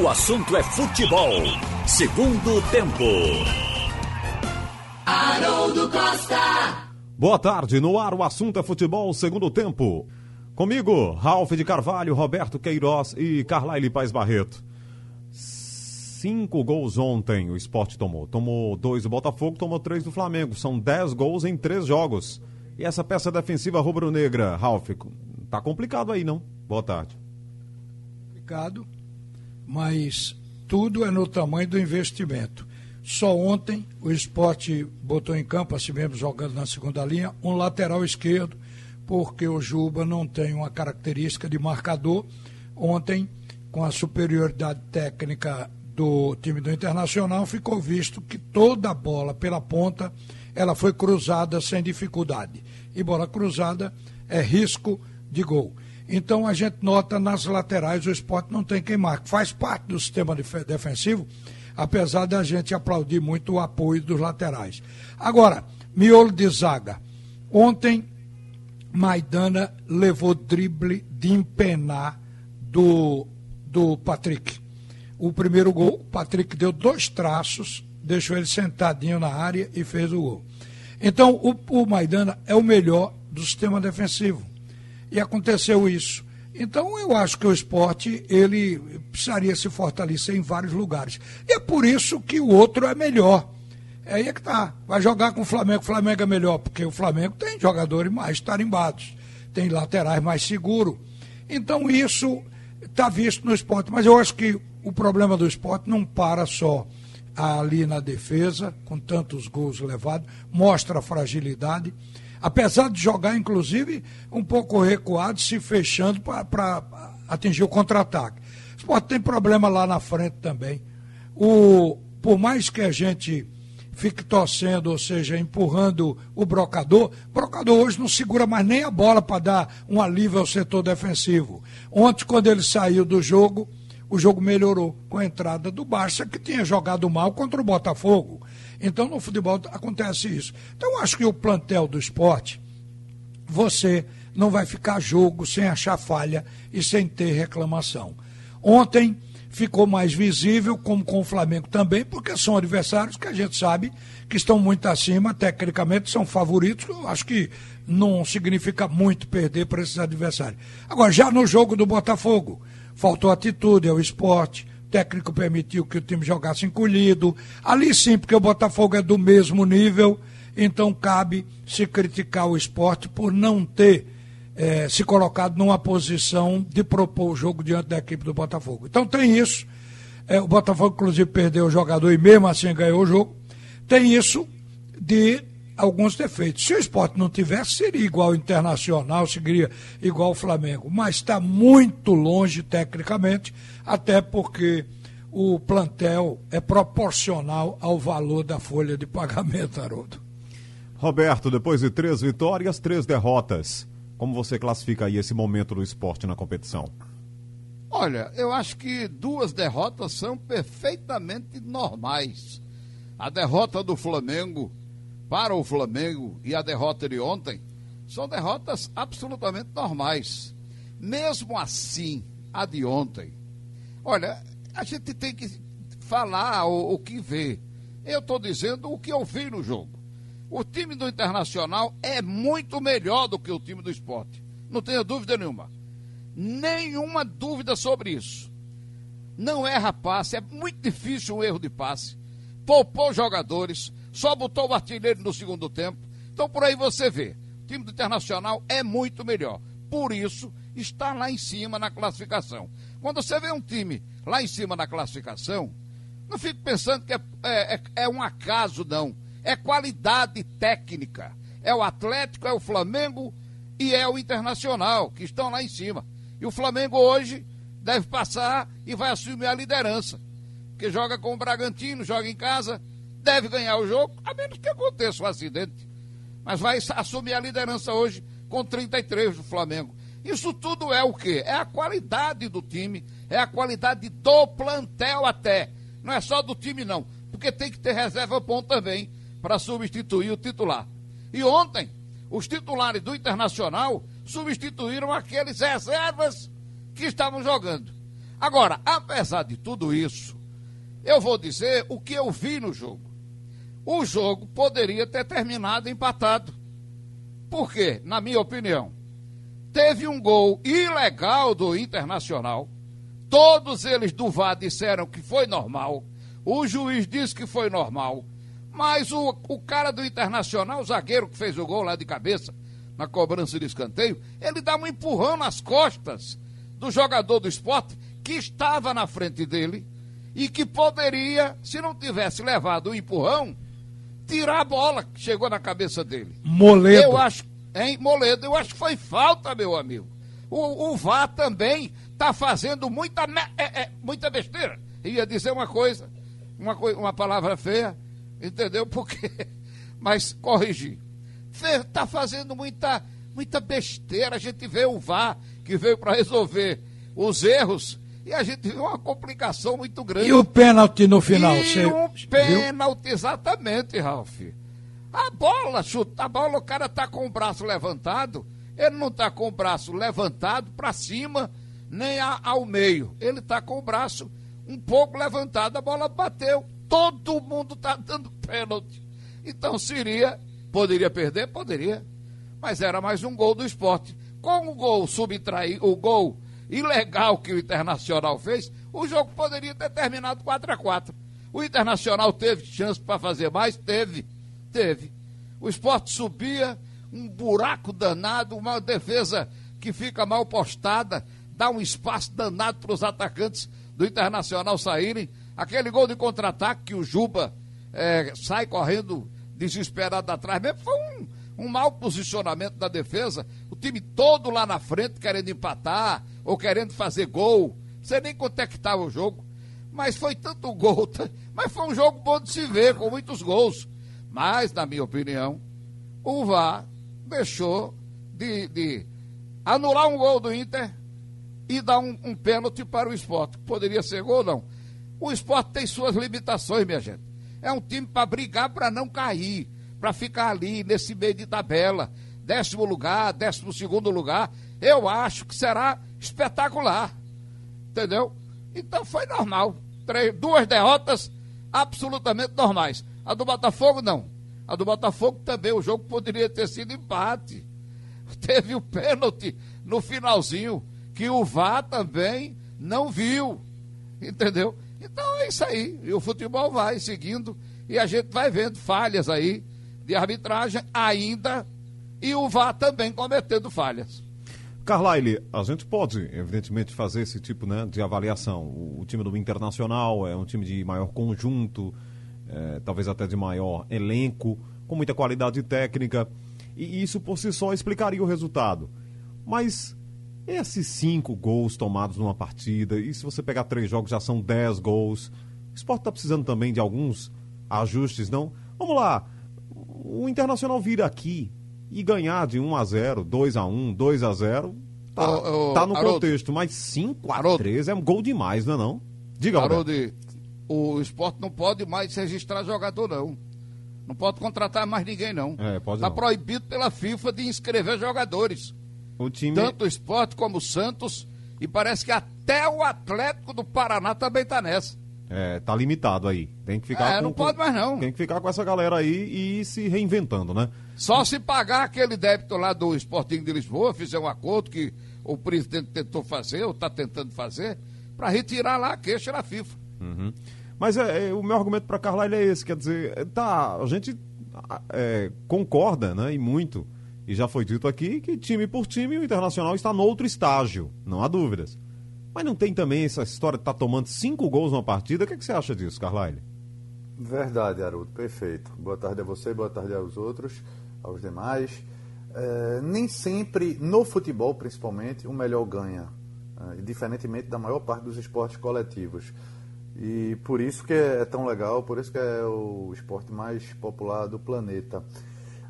O assunto é futebol. Segundo tempo. Haroldo Costa. Boa tarde, no ar o assunto é futebol, segundo tempo. Comigo, Ralf de Carvalho, Roberto Queiroz e Carlaile Paz Barreto. Cinco gols ontem o esporte tomou. Tomou dois do Botafogo, tomou três do Flamengo. São dez gols em três jogos. E essa peça defensiva rubro-negra, Ralf, tá complicado aí, não? Boa tarde. Complicado mas tudo é no tamanho do investimento. Só ontem o esporte botou em campo, assim mesmo jogando na segunda linha, um lateral esquerdo, porque o Juba não tem uma característica de marcador. Ontem, com a superioridade técnica do time do Internacional, ficou visto que toda a bola pela ponta ela foi cruzada sem dificuldade. E bola cruzada é risco de gol. Então a gente nota nas laterais o esporte não tem quem. Faz parte do sistema defensivo, apesar da gente aplaudir muito o apoio dos laterais. Agora, miolo de zaga. Ontem, Maidana levou drible de empenar do, do Patrick. O primeiro gol, o Patrick deu dois traços, deixou ele sentadinho na área e fez o gol. Então, o, o Maidana é o melhor do sistema defensivo e aconteceu isso. Então eu acho que o esporte ele precisaria se fortalecer em vários lugares. E é por isso que o outro é melhor. É aí é que tá. Vai jogar com o Flamengo, o Flamengo é melhor, porque o Flamengo tem jogadores mais tarimbados, tem laterais mais seguros. Então isso está visto no esporte. Mas eu acho que o problema do esporte não para só ali na defesa, com tantos gols levados, mostra a fragilidade apesar de jogar, inclusive, um pouco recuado, se fechando para atingir o contra-ataque. O Sport tem problema lá na frente também. O, por mais que a gente fique torcendo, ou seja, empurrando o brocador, o brocador hoje não segura mais nem a bola para dar um alívio ao setor defensivo. Ontem, quando ele saiu do jogo, o jogo melhorou com a entrada do Barça, que tinha jogado mal contra o Botafogo. Então, no futebol acontece isso. Então, acho que o plantel do esporte, você não vai ficar jogo sem achar falha e sem ter reclamação. Ontem ficou mais visível, como com o Flamengo também, porque são adversários que a gente sabe que estão muito acima, tecnicamente são favoritos. Eu acho que não significa muito perder para esses adversários. Agora, já no jogo do Botafogo, faltou atitude ao esporte, técnico permitiu que o time jogasse encolhido. Ali sim, porque o Botafogo é do mesmo nível, então cabe se criticar o esporte por não ter é, se colocado numa posição de propor o jogo diante da equipe do Botafogo. Então tem isso. É, o Botafogo, inclusive, perdeu o jogador e mesmo assim ganhou o jogo. Tem isso de alguns defeitos. Se o esporte não tivesse, seria igual ao Internacional, seria igual ao Flamengo. Mas está muito longe tecnicamente, até porque o plantel é proporcional ao valor da folha de pagamento, Haroldo. Roberto, depois de três vitórias, três derrotas. Como você classifica aí esse momento do esporte na competição? Olha, eu acho que duas derrotas são perfeitamente normais. A derrota do Flamengo para o Flamengo e a derrota de ontem são derrotas absolutamente normais. Mesmo assim, a de ontem, olha, a gente tem que falar o, o que vê. Eu estou dizendo o que eu vi no jogo. O time do Internacional é muito melhor do que o time do esporte. Não tenha dúvida nenhuma. Nenhuma dúvida sobre isso. Não erra passe, é muito difícil um erro de passe. Poupou jogadores, só botou o artilheiro no segundo tempo. Então por aí você vê, o time do Internacional é muito melhor. Por isso está lá em cima na classificação. Quando você vê um time lá em cima na classificação, não fique pensando que é, é, é, é um acaso, não. É qualidade técnica. É o Atlético, é o Flamengo e é o Internacional que estão lá em cima. E o Flamengo hoje deve passar e vai assumir a liderança. Porque joga com o Bragantino, joga em casa, deve ganhar o jogo, a menos que aconteça um acidente. Mas vai assumir a liderança hoje com 33 do Flamengo. Isso tudo é o quê? É a qualidade do time, é a qualidade do plantel até. Não é só do time, não. Porque tem que ter reserva bom também para substituir o titular. E ontem, os titulares do Internacional substituíram aqueles reservas que estavam jogando. Agora, apesar de tudo isso, eu vou dizer o que eu vi no jogo. O jogo poderia ter terminado empatado. Por quê? Na minha opinião, teve um gol ilegal do Internacional. Todos eles do VAR disseram que foi normal. O juiz disse que foi normal. Mas o, o cara do Internacional, o zagueiro que fez o gol lá de cabeça, na cobrança de escanteio, ele dá um empurrão nas costas do jogador do esporte que estava na frente dele e que poderia, se não tivesse levado o empurrão, tirar a bola que chegou na cabeça dele. Moledo. Eu acho, hein, Moledo, eu acho que foi falta, meu amigo. O, o VAR também está fazendo muita, é, é, muita besteira. Ia dizer uma coisa, uma, uma palavra feia, entendeu? Porque, mas corrigir. Está fazendo muita, muita besteira. A gente vê o VAR que veio para resolver os erros e a gente viu uma complicação muito grande. E o pênalti no final? E você um pênalti, exatamente, Ralf. A bola, chuta, a bola, o cara tá com o braço levantado, ele não tá com o braço levantado para cima, nem a, ao meio. Ele tá com o braço um pouco levantado, a bola bateu. Todo mundo tá dando pênalti. Então seria, poderia perder? Poderia. Mas era mais um gol do esporte. Com o gol subtrair, o gol ilegal que o Internacional fez, o jogo poderia ter terminado 4 a 4 O Internacional teve chance para fazer mais? Teve. Teve. O esporte subia, um buraco danado, uma defesa que fica mal postada, dá um espaço danado para os atacantes do Internacional saírem. Aquele gol de contra-ataque que o Juba é, sai correndo desesperado atrás, mesmo foi um, um mau posicionamento da defesa. O time todo lá na frente querendo empatar, ou querendo fazer gol. Você nem quanto é que estava o jogo. Mas foi tanto gol. Mas foi um jogo bom de se ver, com muitos gols. Mas, na minha opinião, o VAR deixou de, de anular um gol do Inter e dar um, um pênalti para o esporte. Poderia ser gol ou não. O esporte tem suas limitações, minha gente. É um time para brigar para não cair, para ficar ali nesse meio de tabela. Décimo lugar, décimo segundo lugar. Eu acho que será espetacular. Entendeu? Então foi normal. Três, duas derrotas absolutamente normais. A do Botafogo, não. A do Botafogo também, o jogo poderia ter sido empate. Teve o pênalti no finalzinho, que o VAR também não viu. Entendeu? Então é isso aí. E o futebol vai seguindo e a gente vai vendo falhas aí de arbitragem ainda e o VAR também cometendo falhas. Carlyle, a gente pode, evidentemente, fazer esse tipo né, de avaliação. O, o time do Internacional é um time de maior conjunto, é, talvez até de maior elenco, com muita qualidade técnica, e isso por si só explicaria o resultado. Mas esses cinco gols tomados numa partida, e se você pegar três jogos já são dez gols, o esporte está precisando também de alguns ajustes, não? Vamos lá, o Internacional vira aqui, e ganhar de 1 a 0 2 a 1 2 a 0 tá, oh, oh, tá no Haroldo, contexto, mas 5 a Haroldo, 3 é um gol demais, não é não? Diga, Haroldo, o esporte não pode mais registrar jogador, não. Não pode contratar mais ninguém, não. É, pode tá não. proibido pela FIFA de inscrever jogadores. O time... Tanto o esporte como o Santos, e parece que até o Atlético do Paraná também tá nessa. É, tá limitado aí. Tem que ficar é, com, não pode mais não. Tem que ficar com essa galera aí e ir se reinventando, né? Só se pagar aquele débito lá do Sporting de Lisboa, fizer um acordo que o presidente tentou fazer, ou está tentando fazer, para retirar lá a queixa da FIFA. Uhum. Mas é, é, o meu argumento para Carlyle é esse, quer dizer, tá, a gente é, concorda, né, e muito, e já foi dito aqui, que time por time o Internacional está no outro estágio, não há dúvidas. Mas não tem também essa história de estar tá tomando cinco gols numa partida? O que, é que você acha disso, Carlyle? Verdade, Haroldo, perfeito. Boa tarde a você, boa tarde aos outros, aos demais. É, nem sempre, no futebol principalmente, o melhor ganha, é, diferentemente da maior parte dos esportes coletivos. E por isso que é tão legal, por isso que é o esporte mais popular do planeta.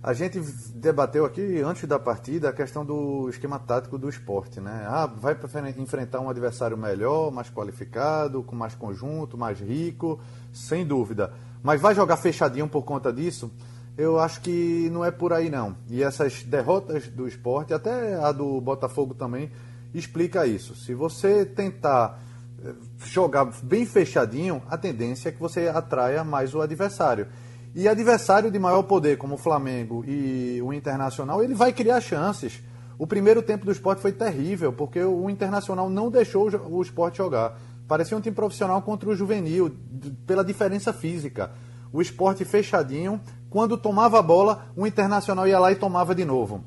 A gente debateu aqui antes da partida a questão do esquema tático do esporte, né? Ah, vai enfrentar um adversário melhor, mais qualificado, com mais conjunto, mais rico, sem dúvida. Mas vai jogar fechadinho por conta disso? Eu acho que não é por aí não. E essas derrotas do esporte, até a do Botafogo também, explica isso. Se você tentar jogar bem fechadinho, a tendência é que você atraia mais o adversário. E adversário de maior poder, como o Flamengo e o Internacional, ele vai criar chances. O primeiro tempo do esporte foi terrível, porque o Internacional não deixou o esporte jogar. Parecia um time profissional contra o juvenil, pela diferença física. O esporte fechadinho, quando tomava a bola, o Internacional ia lá e tomava de novo.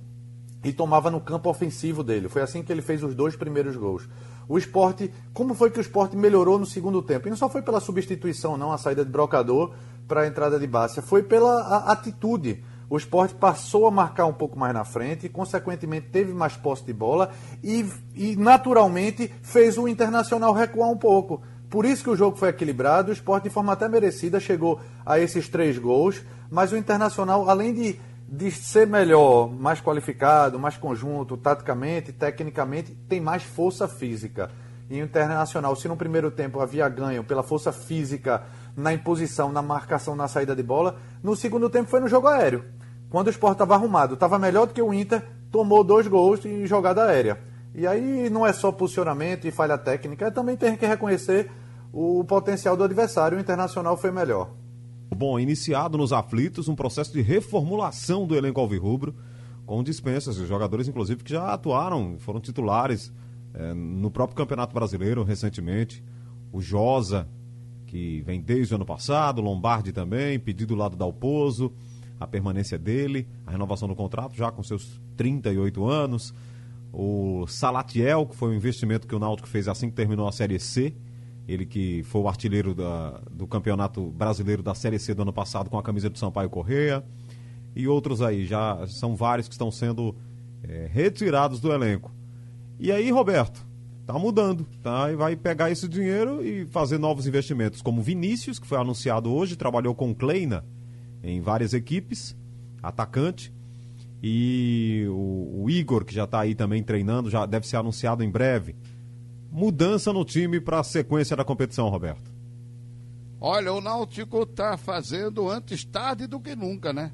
E tomava no campo ofensivo dele. Foi assim que ele fez os dois primeiros gols. O esporte, como foi que o esporte melhorou no segundo tempo? E não só foi pela substituição, não, a saída de brocador para a entrada de Bárcia, foi pela atitude. O esporte passou a marcar um pouco mais na frente, e, consequentemente teve mais posse de bola e, e naturalmente fez o Internacional recuar um pouco. Por isso que o jogo foi equilibrado, o esporte de forma até merecida chegou a esses três gols, mas o Internacional, além de, de ser melhor, mais qualificado, mais conjunto, taticamente, tecnicamente, tem mais força física. E o Internacional, se no primeiro tempo havia ganho pela força física na imposição, na marcação, na saída de bola, no segundo tempo foi no jogo aéreo. Quando o esporte estava arrumado, estava melhor do que o Inter, tomou dois gols em jogada aérea. E aí não é só posicionamento e falha técnica, é também tem que reconhecer o potencial do adversário. O Internacional foi melhor. Bom, iniciado nos aflitos um processo de reformulação do elenco alvirrubro, com dispensas de jogadores, inclusive, que já atuaram, foram titulares é, no próprio Campeonato Brasileiro recentemente. O Josa, que vem desde o ano passado, Lombardi também, pedido do lado da Alpozo, a permanência dele, a renovação do contrato, já com seus 38 anos. O Salatiel, que foi um investimento que o Náutico fez assim que terminou a Série C, ele que foi o artilheiro da, do Campeonato Brasileiro da Série C do ano passado com a camisa do Sampaio Correia. E outros aí, já são vários que estão sendo é, retirados do elenco. E aí, Roberto, tá mudando, tá? E vai pegar esse dinheiro e fazer novos investimentos, como Vinícius, que foi anunciado hoje, trabalhou com Kleina em várias equipes, atacante. E o, o Igor, que já está aí também treinando, já deve ser anunciado em breve mudança no time para a sequência da competição, Roberto? Olha, o Náutico está fazendo antes tarde do que nunca, né?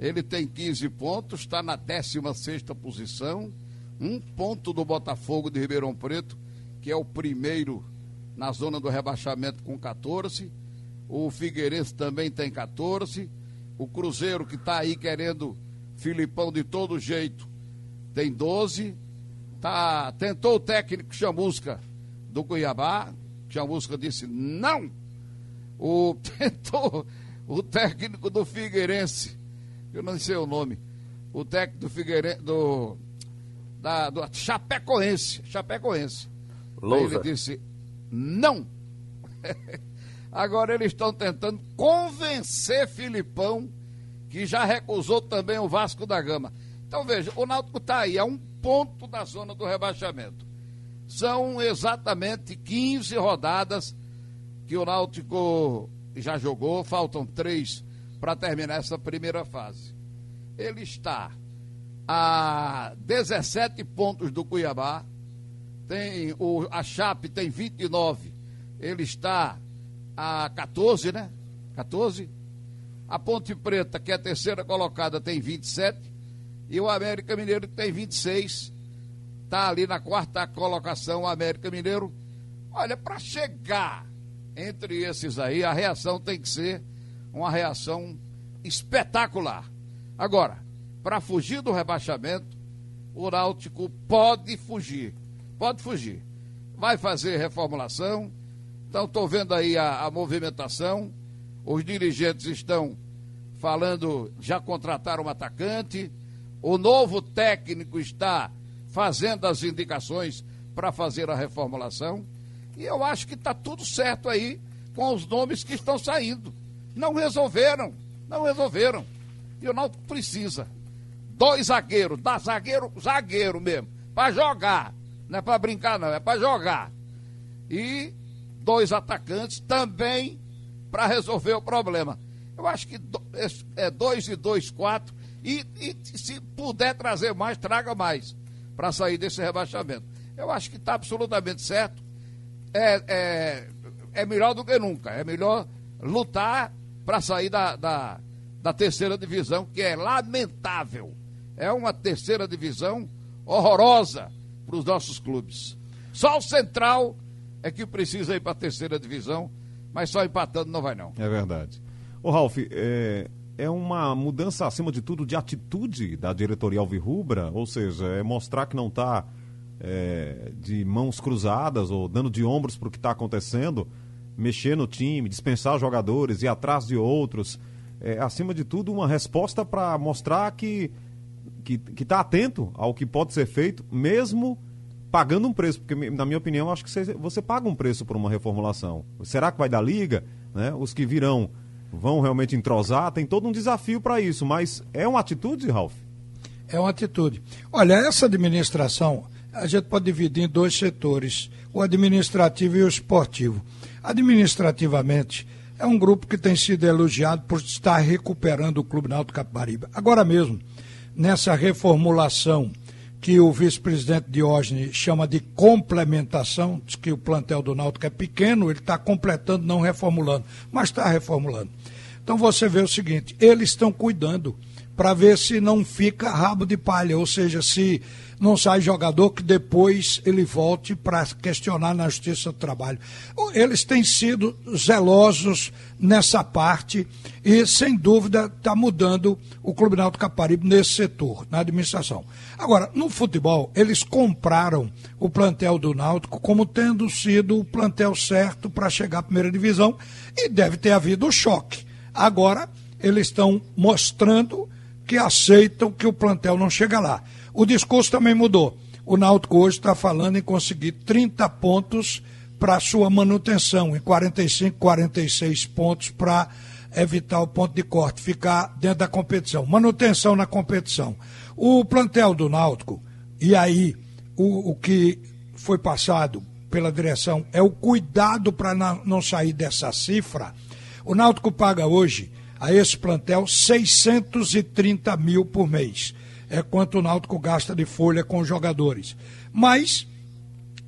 Ele tem 15 pontos, está na 16 posição, um ponto do Botafogo de Ribeirão Preto, que é o primeiro na zona do rebaixamento com 14. O Figueirense também tem 14. O Cruzeiro, que está aí querendo Filipão de todo jeito, tem 12 tá, tentou o técnico Chamusca do Cuiabá, Chamusca disse não. O, tentou o técnico do Figueirense, eu não sei o nome, o técnico do Figueirense, do, da, do Chapecoense, Chapecoense. Lousa. Ele disse não. Agora eles estão tentando convencer Filipão, que já recusou também o Vasco da Gama. Então veja, o Náutico está aí, é um ponto da zona do rebaixamento. São exatamente 15 rodadas que o Náutico já jogou, faltam três para terminar essa primeira fase. Ele está a 17 pontos do Cuiabá, tem o, a Chape tem 29, ele está a 14, né? 14. A Ponte Preta, que é a terceira colocada, tem 27 e o América Mineiro tem 26. Está ali na quarta colocação o América Mineiro. Olha, para chegar entre esses aí, a reação tem que ser uma reação espetacular. Agora, para fugir do rebaixamento, o Náutico pode fugir. Pode fugir. Vai fazer reformulação. Então, estou vendo aí a, a movimentação. Os dirigentes estão falando, já contrataram um atacante o novo técnico está fazendo as indicações para fazer a reformulação. E eu acho que está tudo certo aí com os nomes que estão saindo. Não resolveram, não resolveram. E o Náutico precisa. Dois zagueiros, dá zagueiro, zagueiro mesmo, para jogar. Não é para brincar, não, é para jogar. E dois atacantes também para resolver o problema. Eu acho que é dois e dois, quatro e, e se puder trazer mais, traga mais para sair desse rebaixamento. Eu acho que está absolutamente certo. É, é, é melhor do que nunca. É melhor lutar para sair da, da, da terceira divisão, que é lamentável. É uma terceira divisão horrorosa para os nossos clubes. Só o Central é que precisa ir para a terceira divisão, mas só empatando não vai não. É verdade. Ô Ralf, é, é uma mudança acima de tudo de atitude da diretoria alvirrubra, ou seja, é mostrar que não está é, de mãos cruzadas ou dando de ombros para o que está acontecendo, mexer no time, dispensar jogadores, ir atrás de outros. É, acima de tudo, uma resposta para mostrar que que está atento ao que pode ser feito, mesmo pagando um preço, porque na minha opinião acho que você, você paga um preço por uma reformulação. Será que vai dar liga? Né? Os que virão vão realmente entrosar? Tem todo um desafio para isso, mas é uma atitude, Ralf? É uma atitude. Olha, essa administração a gente pode dividir em dois setores, o administrativo e o esportivo. Administrativamente, é um grupo que tem sido elogiado por estar recuperando o Clube Náutico Capibaribe. Agora mesmo, nessa reformulação que o vice-presidente Diógenes chama de complementação, diz que o plantel do Náutico é pequeno, ele está completando, não reformulando, mas está reformulando. Então você vê o seguinte, eles estão cuidando para ver se não fica rabo de palha, ou seja, se não sai jogador que depois ele volte para questionar na Justiça do Trabalho. Eles têm sido zelosos nessa parte e, sem dúvida, está mudando o Clube Náutico Caparibe nesse setor, na administração. Agora, no futebol, eles compraram o plantel do Náutico como tendo sido o plantel certo para chegar à primeira divisão e deve ter havido choque. Agora, eles estão mostrando que aceitam que o plantel não chega lá. O discurso também mudou. O Náutico hoje está falando em conseguir 30 pontos para sua manutenção, em 45, 46 pontos para evitar o ponto de corte, ficar dentro da competição. Manutenção na competição. O plantel do Náutico, e aí o, o que foi passado pela direção é o cuidado para não sair dessa cifra. O Náutico paga hoje a esse plantel 630 mil por mês. É quanto o Náutico gasta de folha com os jogadores. Mas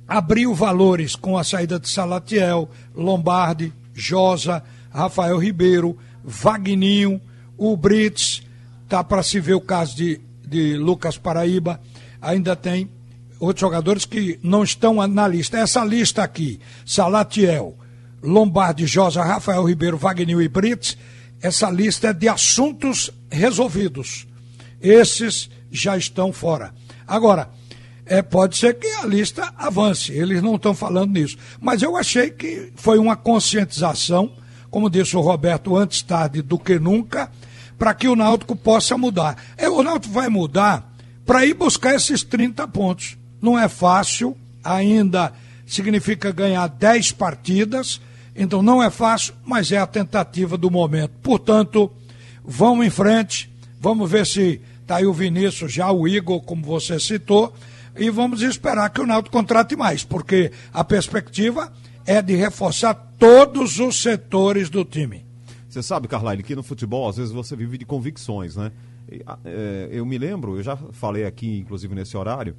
abriu valores com a saída de Salatiel, Lombardi, Josa, Rafael Ribeiro, Vagninho, o Brits, tá para se ver o caso de, de Lucas Paraíba, ainda tem outros jogadores que não estão na lista. Essa lista aqui, Salatiel, Lombardi, Josa, Rafael Ribeiro, Wagner e Brits, essa lista é de assuntos resolvidos. Esses já estão fora. Agora, é, pode ser que a lista avance, eles não estão falando nisso. Mas eu achei que foi uma conscientização, como disse o Roberto, antes tarde do que nunca, para que o Náutico possa mudar. É, o Náutico vai mudar para ir buscar esses 30 pontos. Não é fácil, ainda significa ganhar 10 partidas então não é fácil, mas é a tentativa do momento. Portanto, vamos em frente, vamos ver se está aí o Vinícius, já o Igor, como você citou, e vamos esperar que o Náutico contrate mais, porque a perspectiva é de reforçar todos os setores do time. Você sabe, Carlyle, que no futebol às vezes você vive de convicções, né? É, eu me lembro, eu já falei aqui, inclusive nesse horário,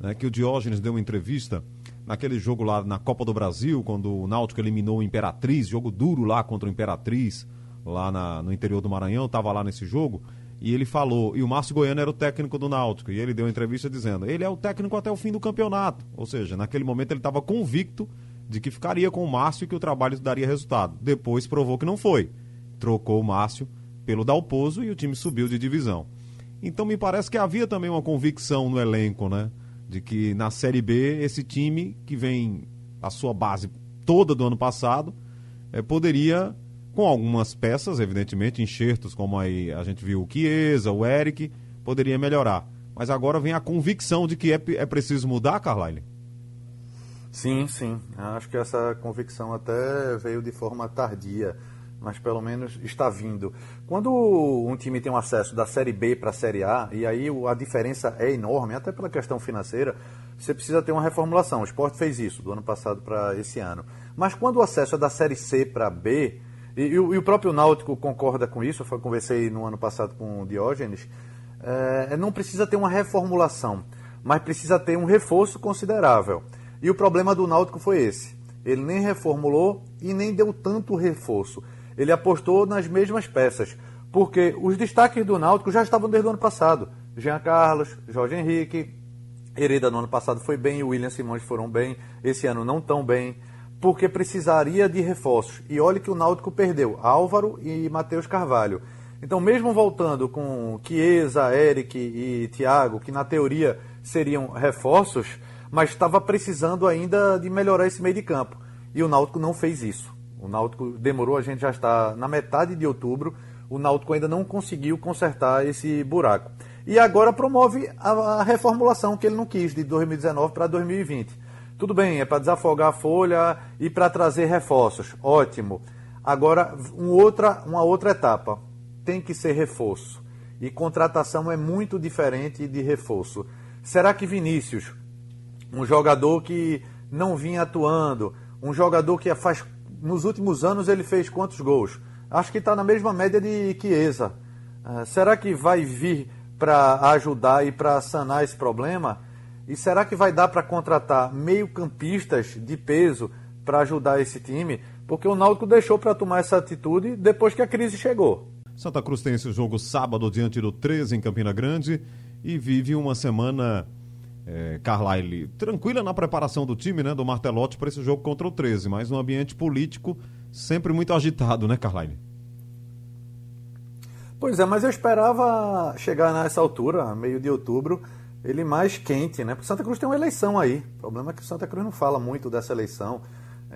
né, que o Diógenes deu uma entrevista naquele jogo lá na Copa do Brasil, quando o Náutico eliminou o Imperatriz, jogo duro lá contra o Imperatriz, lá na, no interior do Maranhão, estava lá nesse jogo, e ele falou, e o Márcio Goiano era o técnico do Náutico, e ele deu entrevista dizendo, ele é o técnico até o fim do campeonato, ou seja, naquele momento ele estava convicto de que ficaria com o Márcio e que o trabalho daria resultado. Depois provou que não foi. Trocou o Márcio pelo Dalpozo e o time subiu de divisão. Então me parece que havia também uma convicção no elenco, né? De que na Série B esse time que vem a sua base toda do ano passado é, poderia com algumas peças, evidentemente, enxertos como aí a gente viu o Chiesa, o Eric, poderia melhorar. Mas agora vem a convicção de que é, é preciso mudar, Carlyle? Sim, sim. Acho que essa convicção até veio de forma tardia mas pelo menos está vindo. Quando um time tem um acesso da Série B para a Série A, e aí a diferença é enorme, até pela questão financeira, você precisa ter uma reformulação. O esporte fez isso do ano passado para esse ano. Mas quando o acesso é da Série C para B, e, e, o próprio Náutico concorda com isso, eu conversei no ano passado com o Diógenes, é, não precisa ter uma reformulação, mas precisa ter um reforço considerável. E o problema do Náutico foi esse. Ele nem reformulou e nem deu tanto reforço ele apostou nas mesmas peças, porque os destaques do Náutico já estavam desde o ano passado. Jean Carlos, Jorge Henrique, Hereda no ano passado foi bem, William Simões foram bem, esse ano não tão bem. porque precisaria de reforços. E olhe que o Náutico perdeu Álvaro e Matheus Carvalho. Então, mesmo voltando com Chiesa, Eric e Thiago, que na teoria seriam reforços, mas estava precisando ainda de melhorar esse meio de campo. E o Náutico não fez isso. O Náutico demorou, a gente já está na metade de outubro, o Náutico ainda não conseguiu consertar esse buraco. E agora promove a, reformulação que ele não quis, de 2019 para 2020. Tudo bem, é para desafogar a folha e para trazer reforços. Ótimo. Agora, um outra, uma outra etapa tem que ser reforço. E contratação é muito diferente de reforço. Será que Vinícius, um jogador que não vinha atuando, um jogador que faz nos últimos anos ele fez quantos gols? Acho que está na mesma média de Chiesa. Uh, será que vai vir para ajudar e para sanar esse problema? E será que vai dar para contratar meio-campistas de peso para ajudar esse time? Porque o Náutico deixou para tomar essa atitude depois que a crise chegou. Santa Cruz tem esse jogo sábado diante do 13 em Campina Grande e vive uma semana, é, Carlyle, tranquila na preparação do time, né, do Martelotti para esse jogo contra o 13, mas um ambiente político sempre muito agitado, né, Carlyle? Pois é, mas eu esperava chegar nessa altura, meio de outubro, ele mais quente, né? Porque Santa Cruz tem uma eleição aí. O problema é que Santa Cruz não fala muito dessa eleição.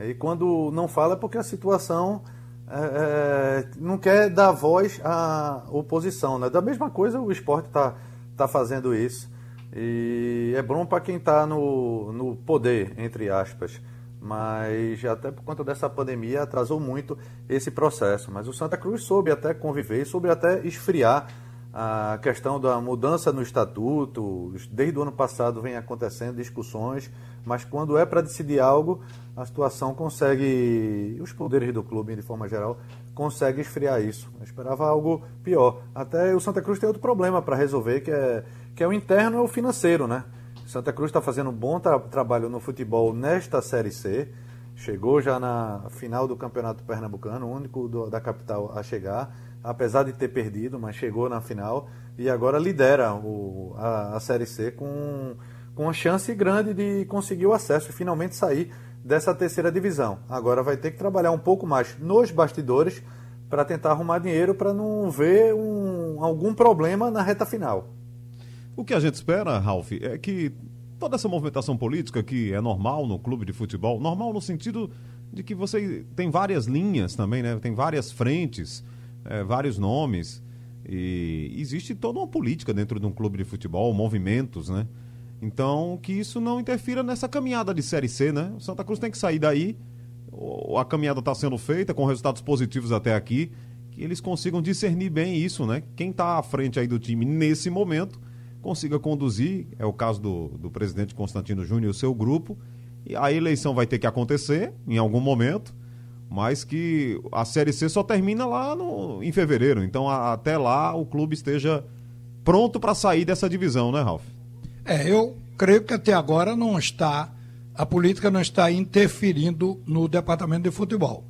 E quando não fala é porque a situação é, é, não quer dar voz à oposição. Né? Da mesma coisa, o esporte está tá fazendo isso. E é bom para quem está no, no poder, entre aspas. Mas até por conta dessa pandemia atrasou muito esse processo. Mas o Santa Cruz soube até conviver, soube até esfriar a questão da mudança no estatuto. Desde o ano passado vem acontecendo discussões, mas quando é para decidir algo, a situação consegue, os poderes do clube de forma geral, consegue esfriar isso. Eu esperava algo pior. Até o Santa Cruz tem outro problema para resolver, que é, que é o interno e o financeiro, né? Santa Cruz está fazendo um bom tra trabalho no futebol nesta Série C. Chegou já na final do Campeonato Pernambucano, o único do, da capital a chegar, apesar de ter perdido, mas chegou na final e agora lidera o, a, a Série C com, com uma chance grande de conseguir o acesso e finalmente sair dessa terceira divisão. Agora vai ter que trabalhar um pouco mais nos bastidores para tentar arrumar dinheiro para não ver um, algum problema na reta final. O que a gente espera, Ralf, é que toda essa movimentação política que é normal no clube de futebol, normal no sentido de que você tem várias linhas também, né? Tem várias frentes, é, vários nomes e existe toda uma política dentro de um clube de futebol, movimentos, né? Então, que isso não interfira nessa caminhada de Série C, né? O Santa Cruz tem que sair daí. A caminhada está sendo feita com resultados positivos até aqui. Que eles consigam discernir bem isso, né? Quem está à frente aí do time nesse momento consiga conduzir. É o caso do, do presidente Constantino Júnior e o seu grupo. E a eleição vai ter que acontecer em algum momento, mas que a Série C só termina lá no, em fevereiro. Então, a, até lá, o clube esteja pronto para sair dessa divisão, né, Ralf? É, eu creio que até agora não está, a política não está interferindo no departamento de futebol.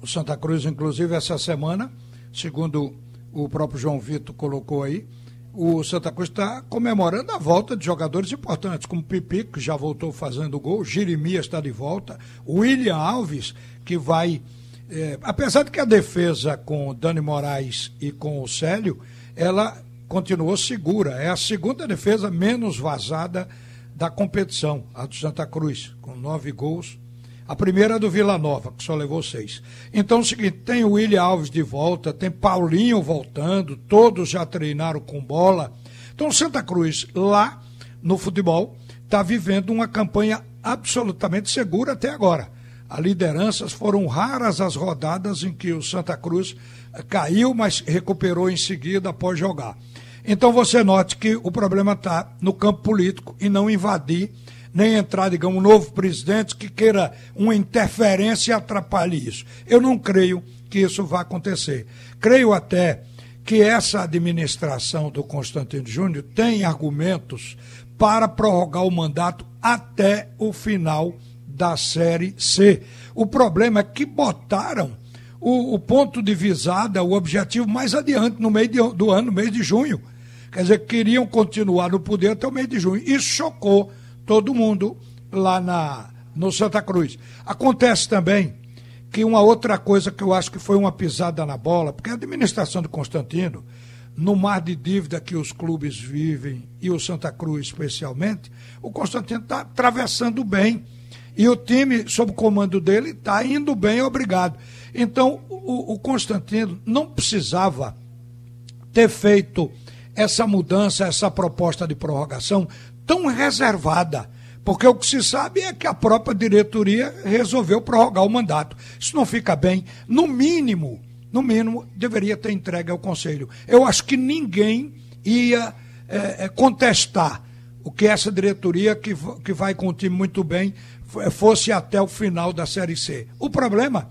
O Santa Cruz, inclusive, essa semana, segundo o próprio João Vitor colocou aí, o Santa Cruz está comemorando a volta de jogadores importantes, como Pipi, que já voltou fazendo gol, Jeremias está de volta, William Alves, que vai. É, apesar de que a defesa com Dani Moraes e com o Célio, ela continuou segura. É a segunda defesa menos vazada da competição, a do Santa Cruz, com nove gols. A primeira é do Vila Nova, que só levou seis. Então é o seguinte: tem o William Alves de volta, tem Paulinho voltando, todos já treinaram com bola. Então, Santa Cruz, lá no futebol, está vivendo uma campanha absolutamente segura até agora. As lideranças foram raras as rodadas em que o Santa Cruz caiu, mas recuperou em seguida após jogar. Então você note que o problema está no campo político e não invadir, nem entrar, digamos, um novo presidente que queira uma interferência e atrapalhe isso. Eu não creio que isso vá acontecer. Creio até que essa administração do Constantino Júnior tem argumentos para prorrogar o mandato até o final da Série C. O problema é que botaram o, o ponto de visada, o objetivo mais adiante, no meio de, do ano, no mês de junho. Quer dizer, queriam continuar no poder até o mês de junho. Isso chocou todo mundo lá na no Santa Cruz. Acontece também que uma outra coisa que eu acho que foi uma pisada na bola, porque a administração do Constantino, no mar de dívida que os clubes vivem, e o Santa Cruz especialmente, o Constantino está atravessando bem. E o time, sob o comando dele, está indo bem, obrigado. Então, o, o Constantino não precisava ter feito essa mudança, essa proposta de prorrogação tão reservada. Porque o que se sabe é que a própria diretoria resolveu prorrogar o mandato. Isso não fica bem. No mínimo, no mínimo, deveria ter entregue ao Conselho. Eu acho que ninguém ia é, contestar o que essa diretoria, que, que vai com o time muito bem, fosse até o final da Série C. O problema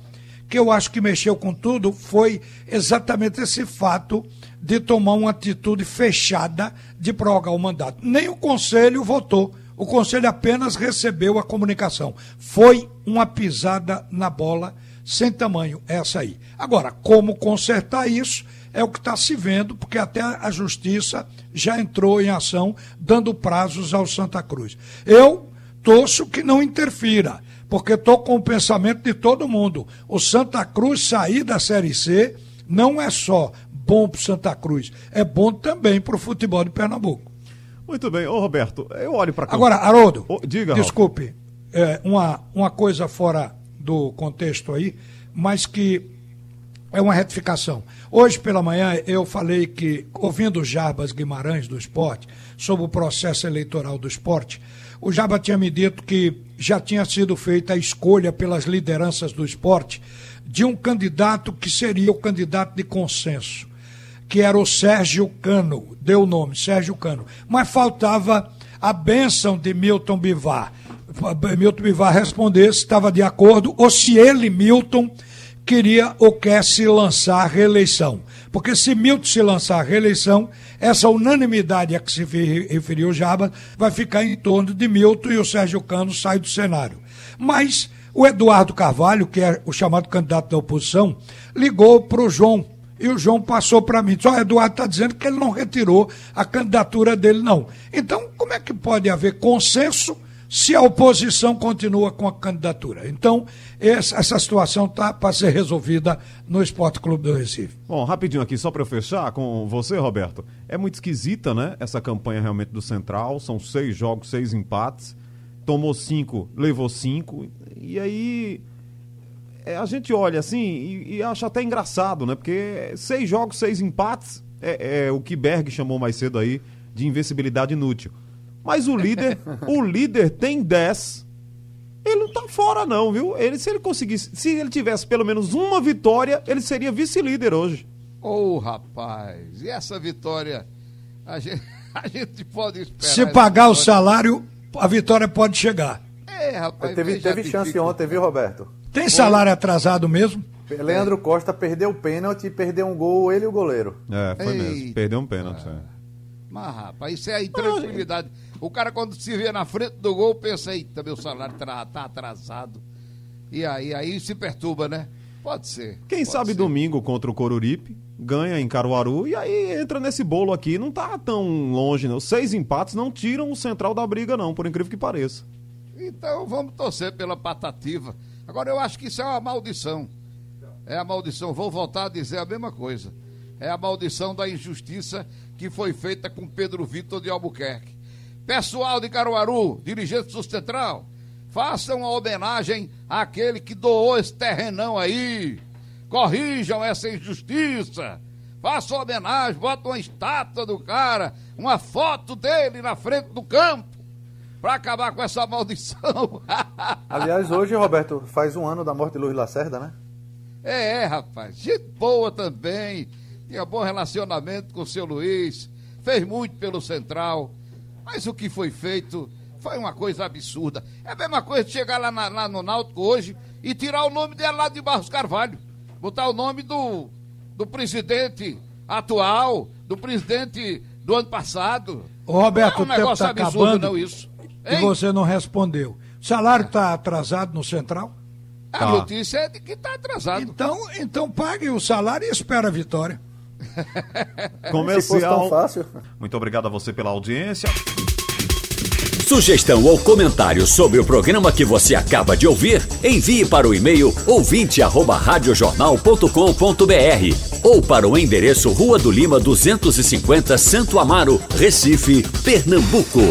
que eu acho que mexeu com tudo foi exatamente esse fato de tomar uma atitude fechada de prorrogar o mandato. Nem o Conselho votou. O Conselho apenas recebeu a comunicação. Foi uma pisada na bola sem tamanho, essa aí. Agora, como consertar isso é o que está se vendo, porque até a Justiça já entrou em ação, dando prazos ao Santa Cruz. Eu torço que não interfira porque estou com o pensamento de todo mundo. O Santa Cruz sair da Série C não é só bom para Santa Cruz, é bom também para o futebol de Pernambuco. Muito bem. Ô, Roberto, eu olho para cá. Agora, Haroldo, oh, diga, desculpe, é, uma, uma coisa fora do contexto aí, mas que é uma retificação. Hoje pela manhã eu falei que, ouvindo o Jarbas Guimarães do esporte, sobre o processo eleitoral do esporte, o Jaba tinha me dito que já tinha sido feita a escolha pelas lideranças do esporte de um candidato que seria o candidato de consenso, que era o Sérgio Cano, deu o nome, Sérgio Cano. Mas faltava a bênção de Milton Bivar. Milton Bivar responder se estava de acordo ou se ele, Milton, queria ou quer se lançar à reeleição. Porque se Milton se lançar à reeleição, essa unanimidade a que se referiu o Jabas vai ficar em torno de Milton e o Sérgio Cano saem do cenário. Mas o Eduardo Carvalho, que é o chamado candidato da oposição, ligou para o João. E o João passou para mim. Só Eduardo está dizendo que ele não retirou a candidatura dele, não. Então, como é que pode haver consenso se a oposição continua com a candidatura. Então, essa situação está para ser resolvida no Esporte Clube do Recife. Bom, rapidinho aqui, só para eu fechar com você, Roberto. É muito esquisita, né? Essa campanha realmente do Central. São seis jogos, seis empates. Tomou cinco, levou cinco. E aí. É, a gente olha assim e, e, acha até engraçado, né? Porque seis jogos, seis empates é, é o que Berg chamou mais cedo aí de invencibilidade inútil. Mas o líder, o líder tem 10. Ele não tá fora não, viu? Ele se ele conseguisse, se ele tivesse pelo menos uma vitória, ele seria vice-líder hoje. Ô, oh, rapaz, e essa vitória a gente, a gente pode esperar. Se pagar o salário, a vitória pode chegar. É, rapaz. Teve, teve chance ontem, viu, Roberto? Tem salário Foi. atrasado mesmo? Leandro Costa perdeu o pênalti e perdeu um gol, ele e o goleiro. É, foi Ei. mesmo. Perdeu um pênalti. É. Mas, rapaz, isso é a intranquilidade. O cara, quando se vê na frente do gol, pensa, eita, meu salário tá, tá atrasado. E aí, aí se perturba, né? Pode ser. Quem pode sabe ser. domingo contra o Coruripe, ganha em Caruaru e aí entra nesse bolo aqui. Não tá tão longe, não. Seis empates não tiram o central da briga, não, por incrível que pareça. Então vamos torcer pela patativa. Agora eu acho que isso é uma maldição. É a maldição, vou voltar a dizer a mesma coisa. É a maldição da injustiça que foi feita com Pedro Vitor de Albuquerque. Pessoal de Caruaru, dirigentes do Central, façam uma homenagem àquele que doou esse terrenão aí. Corrijam essa injustiça. Façam homenagem, botam uma estátua do cara, uma foto dele na frente do campo, para acabar com essa maldição. Aliás, hoje, Roberto, faz um ano da morte de Luiz Lacerda, né? É, é, rapaz. Gente boa também. Tinha bom relacionamento com o seu Luiz. Fez muito pelo Central. Mas o que foi feito foi uma coisa absurda. É a mesma coisa de chegar lá, na, lá no Náutico hoje e tirar o nome dela lá de Barros Carvalho. Botar o nome do, do presidente atual, do presidente do ano passado. Ô, Roberto, não é um o tempo está acabando. Não, isso. E você não respondeu. O salário está atrasado no Central? A tá. notícia é de que está atrasado. Então, então pague o salário e espera a vitória. Comercial. Muito obrigado a você pela audiência. Sugestão ou comentário sobre o programa que você acaba de ouvir, envie para o e-mail ouvinte@radiojornal.com.br ou para o endereço Rua do Lima 250, Santo Amaro, Recife, Pernambuco.